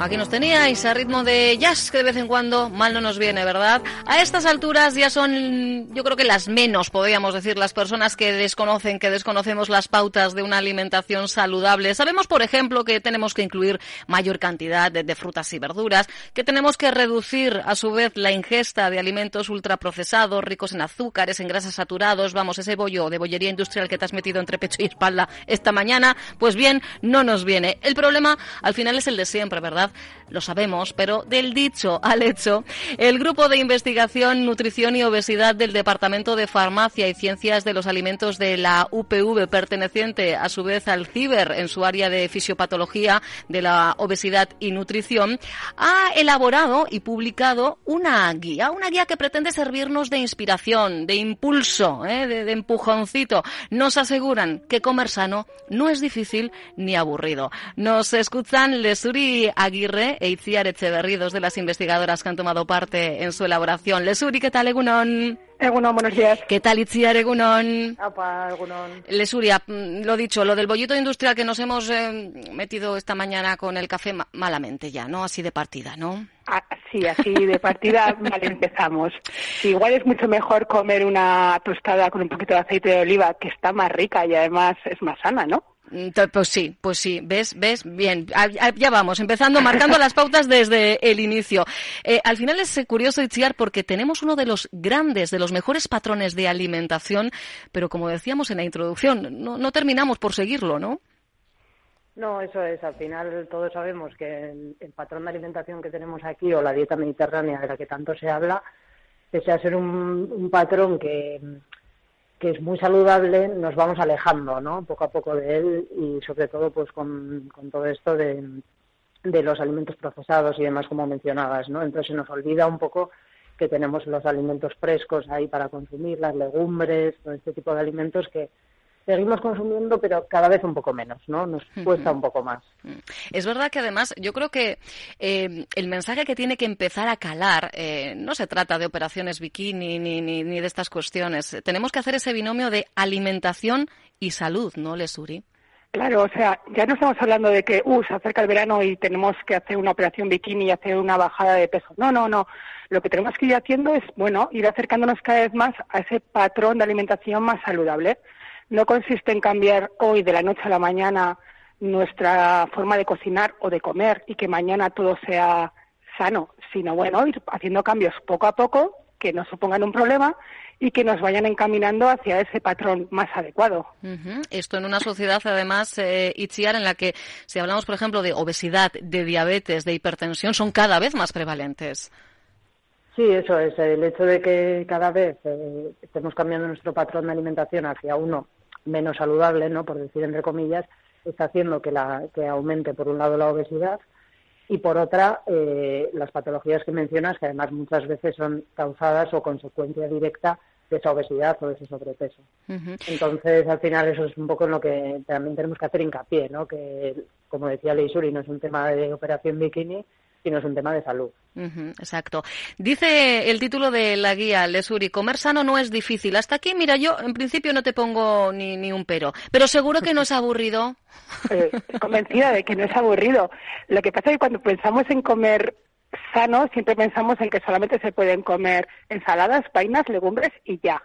Aquí nos teníais a ritmo de jazz que de vez en cuando mal no nos viene, ¿verdad? A estas alturas ya son, yo creo que las menos, podríamos decir, las personas que desconocen, que desconocemos las pautas de una alimentación saludable. Sabemos, por ejemplo, que tenemos que incluir mayor cantidad de, frutas y verduras, que tenemos que reducir, a su vez, la ingesta de alimentos ultraprocesados, ricos en azúcares, en grasas saturados. Vamos, ese bollo de bollería industrial que te has metido entre pecho y espalda esta mañana, pues bien, no nos viene. El problema, al final, es el de siempre, ¿verdad? Lo sabemos, pero del dicho al hecho, el Grupo de Investigación, Nutrición y Obesidad del Departamento de Farmacia y Ciencias de los Alimentos de la UPV, perteneciente a su vez al CIBER en su área de fisiopatología de la obesidad y nutrición, ha elaborado y publicado una guía, una guía que pretende servirnos de inspiración, de impulso, ¿eh? de, empujoncito. Nos aseguran que comer sano no es difícil ni aburrido. Nos escuchan Lesuri Aguirre e Itziar Echeverri, dos de las investigadoras que han tomado parte en su elaboración. Lesuri, ¿qué tal, Egunon? Egunon, buenos días. ¿Qué tal, Itziar Egunon? Apa, Egunon. Lesuria, mm, lo dicho, lo del bollito industrial que nos hemos eh, metido esta mañana con el café ma- malamente ya, ¿no? Así de partida, ¿no? Ah, sí, así de partida mal empezamos. Igual es mucho mejor comer una tostada con un poquito de aceite de oliva, que está más rica y además es más sana, ¿no? Pues sí, pues sí, ves, ves, bien, ya vamos, empezando, marcando las pautas desde el inicio. Eh, al final es curioso, Itziar, porque tenemos uno de los grandes, de los mejores patrones de alimentación, pero como decíamos en la introducción, no, no terminamos por seguirlo, ¿no? No, eso es. Al final todos sabemos que el, patrón de alimentación que tenemos aquí o la dieta mediterránea de la que tanto se habla, pese a ser un, patrón que, que, es muy saludable, nos vamos alejando, ¿no? Poco a poco de él y sobre todo pues con, con todo esto de, de los alimentos procesados y demás como mencionabas, ¿no? Entonces se nos olvida un poco que tenemos los alimentos frescos ahí para consumir, las legumbres, todo este tipo de alimentos que, seguimos consumiendo, pero cada vez un poco menos, ¿no? Nos cuesta un poco más. Es verdad que además yo creo que eh, el mensaje que tiene que empezar a calar eh, no se trata de operaciones bikini ni, ni, ni, de estas cuestiones. Tenemos que hacer ese binomio de alimentación y salud, ¿no, Lesuri? Claro, o sea, ya no estamos hablando de que, uh, se acerca el verano y tenemos que hacer una operación bikini y hacer una bajada de peso. No, no, no. Lo que tenemos que ir haciendo es, bueno, ir acercándonos cada vez más a ese patrón de alimentación más saludable no consiste en cambiar hoy de la noche a la mañana nuestra forma de cocinar o de comer y que mañana todo sea sano, sino bueno, ir haciendo cambios poco a poco que no supongan un problema y que nos vayan encaminando hacia ese patrón más adecuado. Esto en una sociedad, además, eh, Itziar, en la que si hablamos, por ejemplo, de obesidad, de diabetes, de hipertensión, son cada vez más prevalentes. Sí, eso es. El hecho de que cada vez eh, estemos cambiando nuestro patrón de alimentación hacia uno menos saludable, ¿no? por decir entre comillas, está haciendo que, la, que aumente por un lado la obesidad y por otra eh, las patologías que mencionas, que además muchas veces son causadas o consecuencia directa de esa obesidad o de ese sobrepeso. Entonces, al final, eso es un poco en lo que también tenemos que hacer hincapié, ¿no? que, como decía Leisuri, no es un tema de operación bikini, sino es un tema de salud. exacto. Dice el título de la guía, Lesuri, comer sano no es difícil. Hasta aquí, mira, yo en principio no te pongo ni, ni un pero, pero seguro que no es aburrido. Eh, convencida de que no es aburrido. Lo que pasa es que cuando pensamos en comer sano, siempre pensamos en que solamente se pueden comer ensaladas, vainas, legumbres y ya.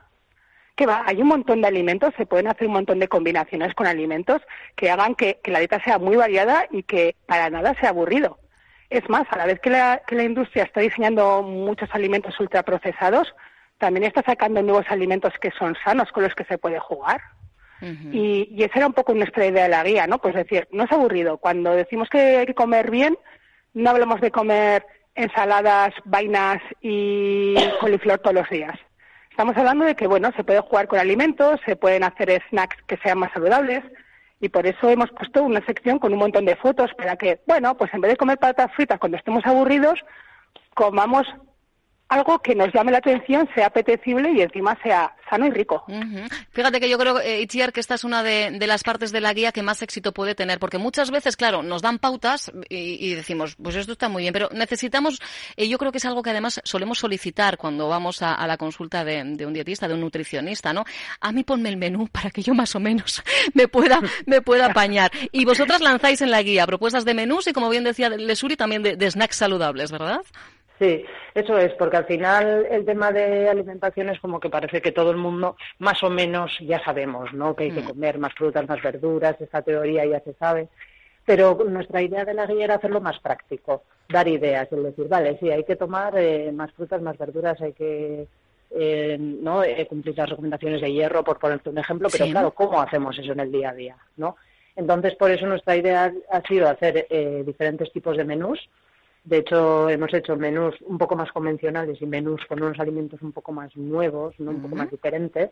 Que va, hay un montón de alimentos, se pueden hacer un montón de combinaciones con alimentos que hagan que la dieta sea muy variada y que para nada sea aburrido. Es más, a la vez que la, industria está diseñando muchos alimentos ultraprocesados, también está sacando nuevos alimentos que son sanos con los que se puede jugar. y, esa era un poco nuestra idea de la guía, ¿no? Pues decir, no es aburrido. Cuando decimos que hay que comer bien, no hablamos de comer ensaladas, vainas y coliflor todos los días. Estamos hablando de que, bueno, se puede jugar con alimentos, se pueden hacer snacks que sean más saludables, y por eso hemos puesto una sección con un montón de fotos para que, bueno, pues en vez de comer patatas fritas cuando estemos aburridos, comamos algo que nos llame la atención, sea apetecible y encima sea sano y rico. Fíjate que yo creo, eh, que esta es una de, las partes de la guía que más éxito puede tener, porque muchas veces, claro, nos dan pautas y, decimos, pues esto está muy bien, pero necesitamos, y yo creo que es algo que además solemos solicitar cuando vamos a, la consulta de, un dietista, de un nutricionista, ¿no? A mí ponme el menú para que yo más o menos me pueda, me pueda apañar. Y vosotras lanzáis en la guía propuestas de menús y, como bien decía Lesuri, también de snacks saludables, ¿verdad? Sí, eso es, porque al final el tema de alimentación es como que parece que todo el mundo más o menos ya sabemos, ¿no? Que hay que mm. comer más frutas, más verduras, esa teoría ya se sabe. Pero nuestra idea de la guía era hacerlo más práctico, dar ideas, es decir, vale, sí, hay que tomar eh, más frutas, más verduras, hay que eh, no eh, cumplir las recomendaciones de hierro, por ponerte un ejemplo, pero claro, ¿cómo hacemos eso en el día a día? ¿no? Entonces, por eso nuestra idea ha sido hacer diferentes tipos de menús, de hecho, hemos hecho menús un poco más convencionales y menús con unos alimentos un poco más nuevos, ¿no? un poco más diferentes.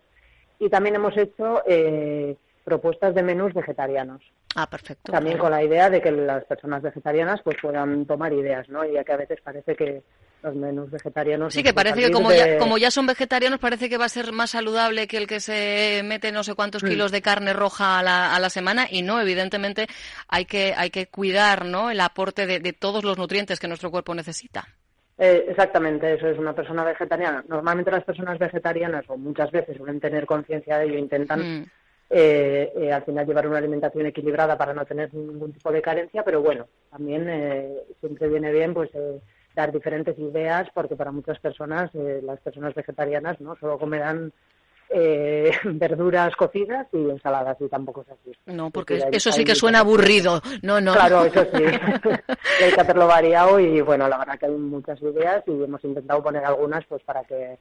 Y también hemos hecho eh, propuestas de menús vegetarianos. Ah, perfecto. También con la idea de que las personas vegetarianas pues puedan tomar ideas, ¿no? Ya que a veces parece que los menús vegetarianos. Sí, que parece que como, ya, como ya son vegetarianos, parece que va a ser más saludable que el que se mete no sé cuántos mm. kilos de carne roja a la, a la semana y no, evidentemente hay que, hay que cuidar ¿no? el aporte de, de todos los nutrientes que nuestro cuerpo necesita. Eh, exactamente, eso es una persona vegetariana. Normalmente las personas vegetarianas, o muchas veces suelen tener conciencia de ello, intentan mm. eh, eh, al final llevar una alimentación equilibrada para no tener ningún tipo de carencia, pero bueno, también siempre viene bien pues dar diferentes ideas porque para muchas personas, eh, las personas vegetarianas, no solo comerán eh, verduras cocidas y ensaladas y tampoco es así. No, porque eso sí que suena aburrido. No, no. Claro, eso sí. hay que hacerlo variado y bueno, la verdad que hay muchas ideas y hemos intentado poner algunas pues para que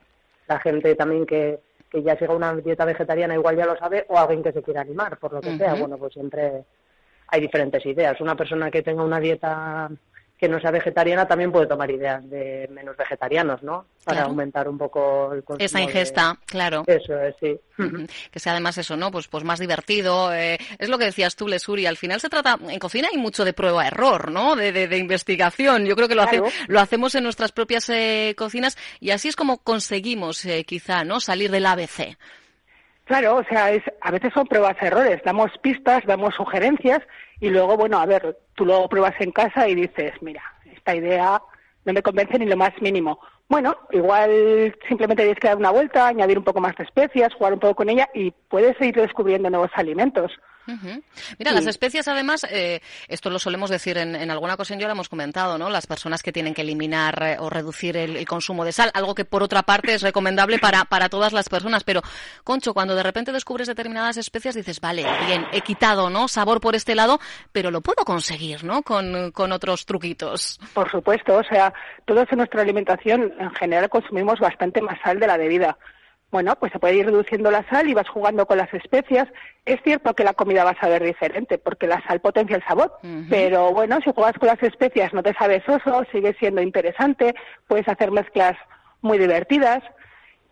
la gente también que, que ya siga una dieta vegetariana igual ya lo sabe o alguien que se quiera animar, por lo que sea. Bueno, pues siempre hay diferentes ideas. Una persona que tenga una dieta que no sea vegetariana también puede tomar ideas de menos vegetarianos, ¿no? Para aumentar un poco el consumo. Esa ingesta, claro. Eso es, sí. Que sea además eso, ¿no? Pues, pues más divertido. Eh, es lo que decías tú, Lesuri. Al final se trata, en cocina hay mucho de prueba-error, ¿no? De, de, investigación. Yo creo que lo, lo hacemos en nuestras propias eh, cocinas y así es como conseguimos, eh, quizá, ¿no? Salir del ABC. Claro, o sea, es, a veces son pruebas-errores. Damos pistas, damos sugerencias y luego, bueno, a ver, tú lo pruebas en casa y dices, mira, esta idea no me convence ni lo más mínimo. Bueno, igual simplemente tienes que dar una vuelta, añadir un poco más de especias, jugar un poco con ella y puedes ir descubriendo nuevos alimentos. Mira, las especias además, eh, esto lo solemos decir en, alguna ocasión, ya lo hemos comentado, ¿no? Las personas que tienen que eliminar eh, o reducir el, consumo de sal, algo que por otra parte es recomendable para, para todas las personas. Pero, Concho, cuando de repente descubres determinadas especias, dices, vale, bien, he quitado, ¿no? Sabor por este lado, pero lo puedo conseguir, ¿no? Con, con otros truquitos. Por supuesto, o sea, todos en nuestra alimentación en general consumimos bastante más sal de la debida bueno, pues se puede ir reduciendo la sal y vas jugando con las especias. Es cierto que la comida va a saber diferente porque la sal potencia el sabor, pero bueno, si juegas con las especias no te sabes soso, sigue siendo interesante, puedes hacer mezclas muy divertidas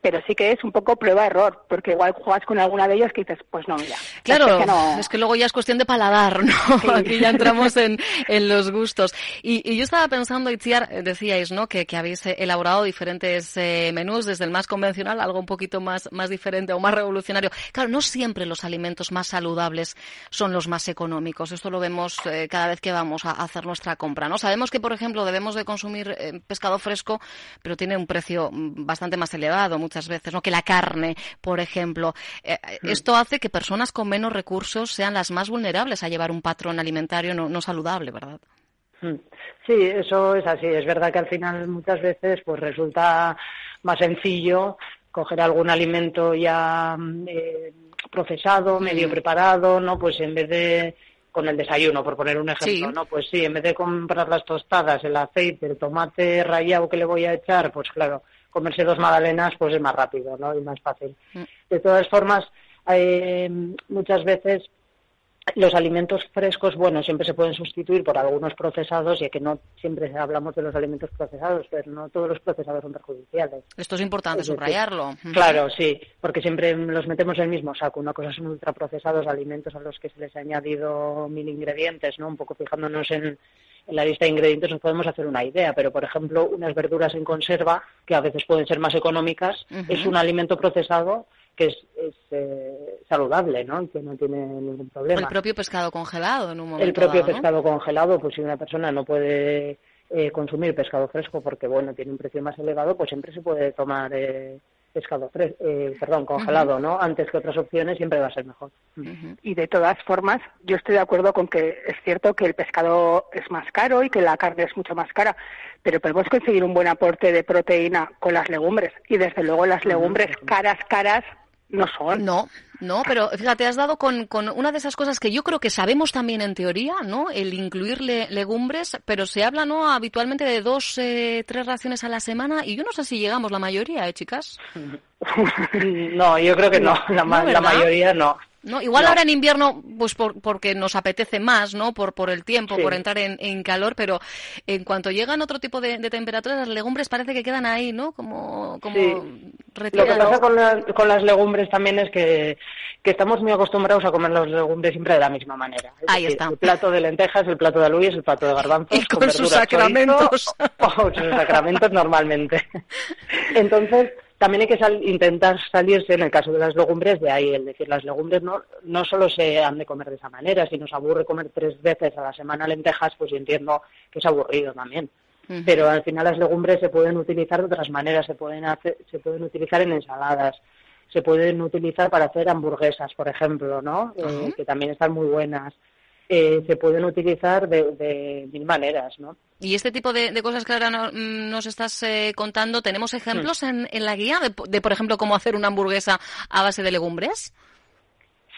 pero sí que es un poco prueba-error, porque igual juegas con alguna de ellas que dices, pues no, mira. Claro, es que, luego ya es cuestión de paladar, ¿no? Aquí ya entramos en, en los gustos. Y, yo estaba pensando, Itziar, eh, decíais, ¿no? Que, que habéis eh, elaborado diferentes eh, menús, desde el más convencional, algo un poquito más, más diferente o más revolucionario. Claro, no siempre los alimentos más saludables son los más económicos. Esto lo vemos cada vez que vamos a hacer nuestra compra, ¿no? Sabemos que, por ejemplo, debemos de consumir pescado fresco, pero tiene un precio mm, bastante más elevado muchas veces, ¿no? Que la carne, por ejemplo. Eh, mm. Esto hace que personas con menos recursos sean las más vulnerables a llevar un patrón alimentario no, saludable, ¿verdad? Mm. Sí, eso es así. Es verdad que al final muchas veces pues resulta más sencillo coger algún alimento ya mm, eh, procesado, medio preparado, ¿no? Pues en vez de con el desayuno, por poner un ejemplo, ¿no? Pues sí, en vez de comprar las tostadas, el aceite, el tomate rallado que le voy a echar, pues claro, comerse dos magdalenas pues es más rápido ¿no? y más fácil. Mm. De todas formas, eh, muchas veces los alimentos frescos, bueno, siempre se pueden sustituir por algunos procesados, ya que no siempre hablamos de los alimentos procesados, pero no todos los procesados son perjudiciales. Esto es importante subrayarlo. Claro, sí, porque siempre los metemos en el mismo saco. Una cosa son ultraprocesados, alimentos a los que se les ha añadido mil ingredientes, ¿no? Un poco fijándonos en, en la lista de ingredientes nos podemos hacer una idea, pero por ejemplo, unas verduras en conserva, que a veces pueden ser más económicas, es un alimento procesado que es, eh, saludable, ¿no? Y que no tiene ningún problema. El propio pescado congelado en un momento El propio pescado congelado, pues si una persona no puede eh, consumir pescado fresco porque, bueno, tiene un precio más elevado, pues siempre se puede tomar eh, pescado fresco, eh, perdón, congelado, ¿no? Antes que otras opciones siempre va a ser mejor. Y de todas formas, yo estoy de acuerdo con que es cierto que el pescado es más caro y que la carne es mucho más cara, pero podemos conseguir un buen aporte de proteína con las legumbres y desde luego las legumbres caras, caras no son. No, no, pero fíjate, has dado con, con, una de esas cosas que yo creo que sabemos también en teoría, ¿no? El incluir legumbres, pero se habla, ¿no? Habitualmente de dos, eh, tres raciones a la semana y yo no sé si llegamos la mayoría, ¿eh, chicas? no, yo creo que no, la, la mayoría no. ¿no? Igual ahora en invierno, pues porque nos apetece más, ¿no? Por, por el tiempo, por entrar en, en, calor, pero en cuanto llegan otro tipo de, temperaturas, las legumbres parece que quedan ahí, ¿no? Como, como Lo que pasa con, con, las legumbres también es que, que, estamos muy acostumbrados a comer las legumbres siempre de la misma manera. ahí está. El plato de lentejas, el plato de alubias, el plato de garbanzos. Y con, sus sacramentos. o sus sacramentos normalmente. Entonces, también hay que intentar salirse, en el caso de las legumbres, de ahí. Es decir, las legumbres no, no solo se han de comer de esa manera. Si nos aburre comer tres veces a la semana lentejas, pues yo entiendo que es aburrido también. Pero al final las legumbres se pueden utilizar de otras maneras. Se pueden, hacer, se pueden utilizar en ensaladas. Se pueden utilizar para hacer hamburguesas, por ejemplo, ¿no? Eh, que también están muy buenas. eh, se pueden utilizar de, mil maneras, ¿no? Y este tipo de, cosas que ahora mm, nos estás eh, contando, ¿tenemos ejemplos hmm. en, la guía de, por ejemplo, cómo hacer una hamburguesa a base de legumbres?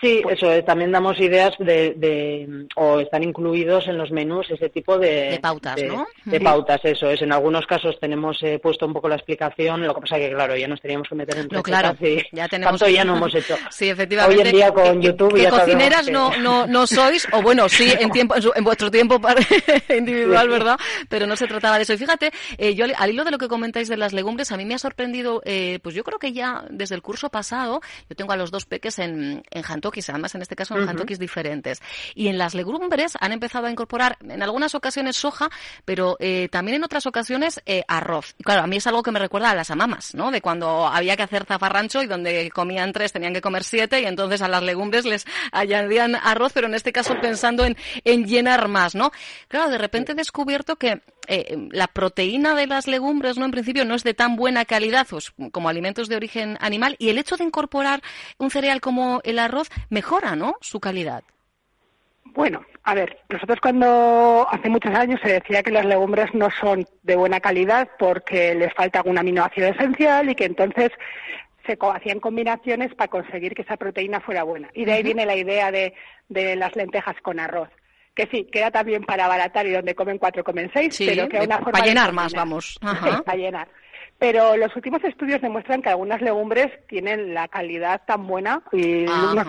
Sí, pues eso es. También damos ideas de, o están incluidos en los menús ese tipo de, de pautas, ¿no? De pautas, eso es. En algunos casos tenemos eh, puesto un poco la explicación, lo que pasa que, claro, ya nos teníamos que meter en No, claro, ya tenemos... Tanto ya no hemos hecho. sí, efectivamente. Hoy en día con YouTube que, cocineras no, no, no sois, o bueno, sí, en tiempo en, vuestro tiempo individual, ¿verdad? Pero no se trataba de eso. Y fíjate, eh, yo al hilo de lo que comentáis de las legumbres, a mí me ha sorprendido, eh, pues yo creo que ya desde el curso pasado, yo tengo a los dos peques en, en además en este caso en uh diferentes. Y en las legumbres han empezado a incorporar en algunas ocasiones soja, pero eh, también en otras ocasiones eh, arroz. Y claro, a mí es algo que me recuerda a las amamas, ¿no? De cuando había que hacer zafarrancho y donde comían tres tenían que comer siete y entonces a las legumbres les añadían arroz, pero en este caso pensando en, en llenar más, ¿no? Claro, de repente he descubierto que eh, la proteína de las legumbres, ¿no? En principio no es de tan buena calidad pues, como alimentos de origen animal y el hecho de incorporar un cereal como el arroz mejora, ¿no? Su calidad. Bueno, a ver, nosotros cuando hace muchos años se decía que las legumbres no son de buena calidad porque les falta algún aminoácido esencial y que entonces se hacían combinaciones para conseguir que esa proteína fuera buena. Y de ahí viene la idea de, de las lentejas con arroz que sí, queda también para abaratar y donde comen cuatro comen seis, pero que una forma para llenar más, vamos. para llenar. Pero los últimos estudios demuestran que algunas legumbres tienen la calidad tan buena y unas,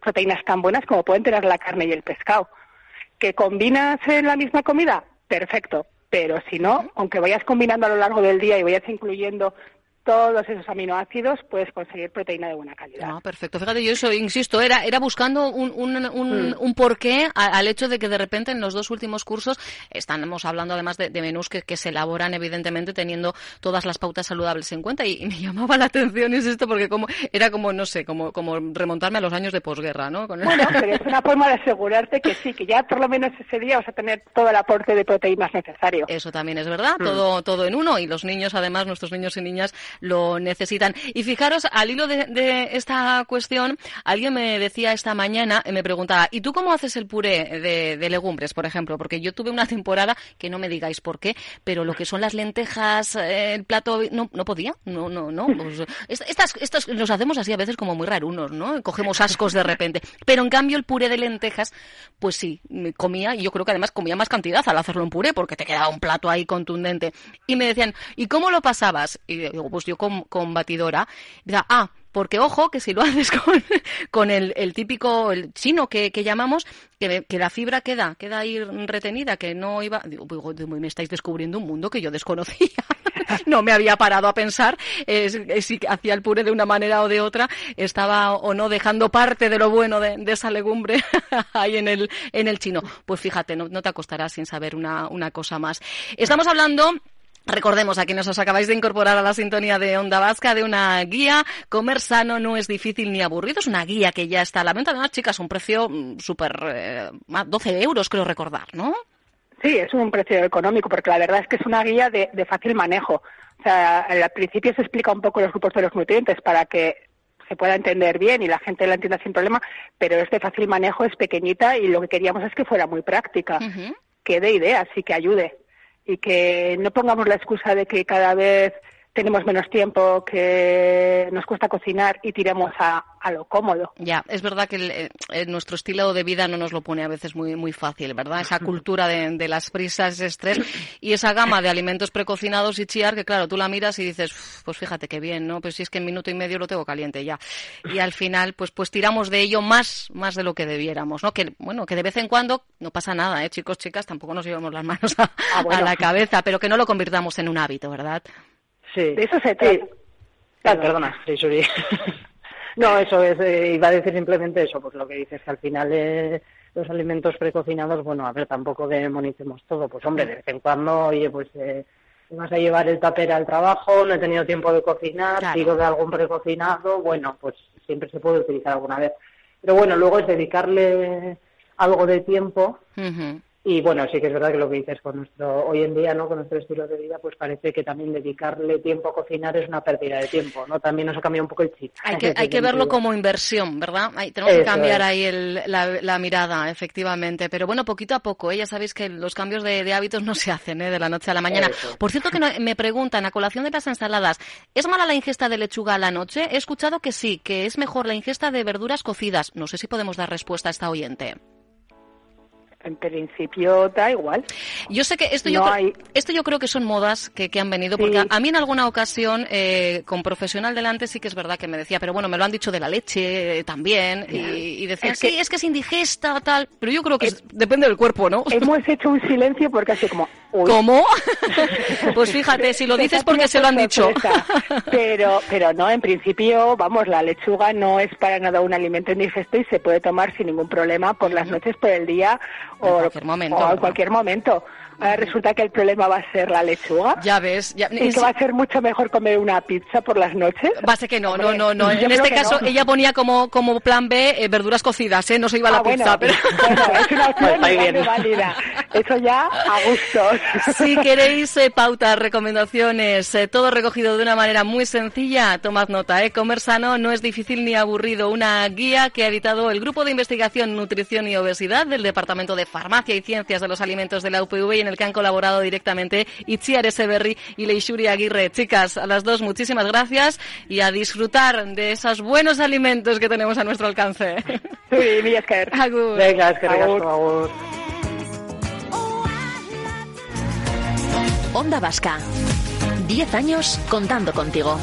proteínas tan buenas como pueden tener la carne y el pescado. ¿Que combinas en la misma comida? Perfecto. Pero si no, aunque vayas combinando a lo largo del día y vayas incluyendo todos esos aminoácidos puedes conseguir proteína de buena calidad. Ah, perfecto. Fíjate, yo eso, insisto, era, era buscando un, un, un, mm. un porqué al hecho de que de repente en los dos últimos cursos estamos hablando además de, menús que, que, se elaboran evidentemente teniendo todas las pautas saludables en cuenta y, me llamaba la atención es esto porque como era como, no sé, como, como remontarme a los años de posguerra, ¿no? Bueno, pero es una forma de asegurarte que sí, que ya por lo menos ese día vas a tener todo el aporte de proteínas necesario. Eso también es verdad, mm. todo, todo en uno y los niños además, nuestros niños y niñas lo necesitan. Y fijaros, al hilo de, esta cuestión, alguien me decía esta mañana, me preguntaba, ¿y tú cómo haces el puré de, legumbres, por ejemplo? Porque yo tuve una temporada, que no me digáis por qué, pero lo que son las lentejas, eh, el plato, no, no podía, no, no, no. Pues, estas, estas nos hacemos así a veces como muy rarunos, ¿no? Cogemos ascos de repente. Pero en cambio el puré de lentejas, pues sí, comía, y yo creo que además comía más cantidad al hacerlo en puré, porque te quedaba un plato ahí contundente. Y me decían, ¿y cómo lo pasabas? Y digo, pues yo con, con batidora. ah, porque ojo, que si lo haces con, con el, el, típico el chino que, que llamamos, que, que, la fibra queda, queda ahí retenida, que no iba. Digo, me estáis descubriendo un mundo que yo desconocía. no me había parado a pensar si hacía el puré de una manera o de otra, estaba o no dejando parte de lo bueno de, de esa legumbre ahí en el, en el chino. Pues fíjate, no, no te acostarás sin saber una, una cosa más. Estamos hablando Recordemos a quienes os acabáis de incorporar a la sintonía de Onda Vasca de una guía. Comer sano no es difícil ni aburrido. Es una guía que ya está a la venta. Además, chicas, un precio mm, súper... Eh, 12 euros, creo recordar, ¿no? Sí, es un precio económico, porque la verdad es que es una guía de, fácil manejo. O sea, al principio se explica un poco los grupos de los nutrientes para que se pueda entender bien y la gente la entienda sin problema, pero es de fácil manejo, es pequeñita y lo que queríamos es que fuera muy práctica, que dé ideas y que ayude y que no pongamos la excusa de que cada vez tenemos menos tiempo, que nos cuesta cocinar y tiremos a, a lo cómodo. Ya, es verdad que eh, nuestro estilo de vida no nos lo pone a veces muy, muy fácil, ¿verdad? Esa cultura de, las prisas, ese estrés y esa gama de alimentos precocinados y chiar que, claro, tú la miras y dices, pues fíjate qué bien, ¿no? Pues si es que en minuto y medio lo tengo caliente ya. Y al final, pues, pues tiramos de ello más, más de lo que debiéramos, ¿no? Que, bueno, que de vez en cuando no pasa nada, ¿eh? Chicos, chicas, tampoco nos llevamos las manos a ah, la cabeza, pero que no lo convirtamos en un hábito, ¿verdad? Sí. De eso se trata. Ah, perdona, sí, no, eso es, eh, iba a decir simplemente eso, pues lo que dices, que al final eh, los alimentos precocinados, bueno, a ver, tampoco demonicemos todo, pues hombre, de vez en cuando, oye, pues eh, vas a llevar el taper al trabajo, no he tenido tiempo de cocinar, claro. de algún precocinado, bueno, pues siempre se puede utilizar alguna vez. Pero bueno, luego es dedicarle algo de tiempo Y bueno, sí que es verdad que lo que dices con nuestro, hoy en día, ¿no? Con nuestro estilo de vida, pues parece que también dedicarle tiempo a cocinar es una pérdida de tiempo, ¿no? También nos ha cambiado un poco el chip. Hay que, hay que verlo como inversión, ¿verdad? tenemos que cambiar ahí el, la, mirada, efectivamente. Pero bueno, poquito a poco, ¿eh? ya sabéis que los cambios de, hábitos no se hacen ¿eh? de la noche a la mañana. Por cierto, que me preguntan, a colación de las ensaladas, ¿es mala la ingesta de lechuga a la noche? He escuchado que sí, que es mejor la ingesta de verduras cocidas. No sé si podemos dar respuesta a esta oyente en principio da igual. Yo sé que esto, yo, esto yo creo que son modas que, que han venido, porque a, mí en alguna ocasión, eh, con profesional delante, sí que es verdad que me decía, pero bueno, me lo han dicho de la leche eh, también, y, decía, sí, es que es indigesta, tal, pero yo creo que depende del cuerpo, ¿no? Hemos hecho un silencio porque así como... ¿Cómo? pues fíjate, si lo dices porque se lo han dicho. pero, pero no, en principio, vamos, la lechuga no es para nada un alimento indigesto y se puede tomar sin ningún problema por las noches, por el día o, cualquier momento, en cualquier momento. Ahora resulta que el problema va a ser la lechuga. Ya ves. Ya... Y que va a ser mucho mejor comer una pizza por las noches. Va a ser que no, no, no, no. En este caso ella ponía como, como plan B eh, verduras cocidas, ¿eh? No se iba a la ah, pizza, pero... Bueno, es una opción pues válida. Eso ya a gusto. Si queréis eh, pautas, recomendaciones, eh, todo recogido de una manera muy sencilla, tomad nota, ¿eh? Comer sano no es difícil ni aburrido. Una guía que ha editado el Grupo de Investigación Nutrición y Obesidad del Departamento de Farmacia y Ciencias de los Alimentos de la UPV y en el que han colaborado directamente Itziar Eseberri y Leixuri Aguirre. Chicas, a las dos muchísimas gracias y a disfrutar de esos buenos alimentos que tenemos a nuestro alcance. Sí, Agur. Venga, es que agur. Onda Vasca. Diez años contando contigo.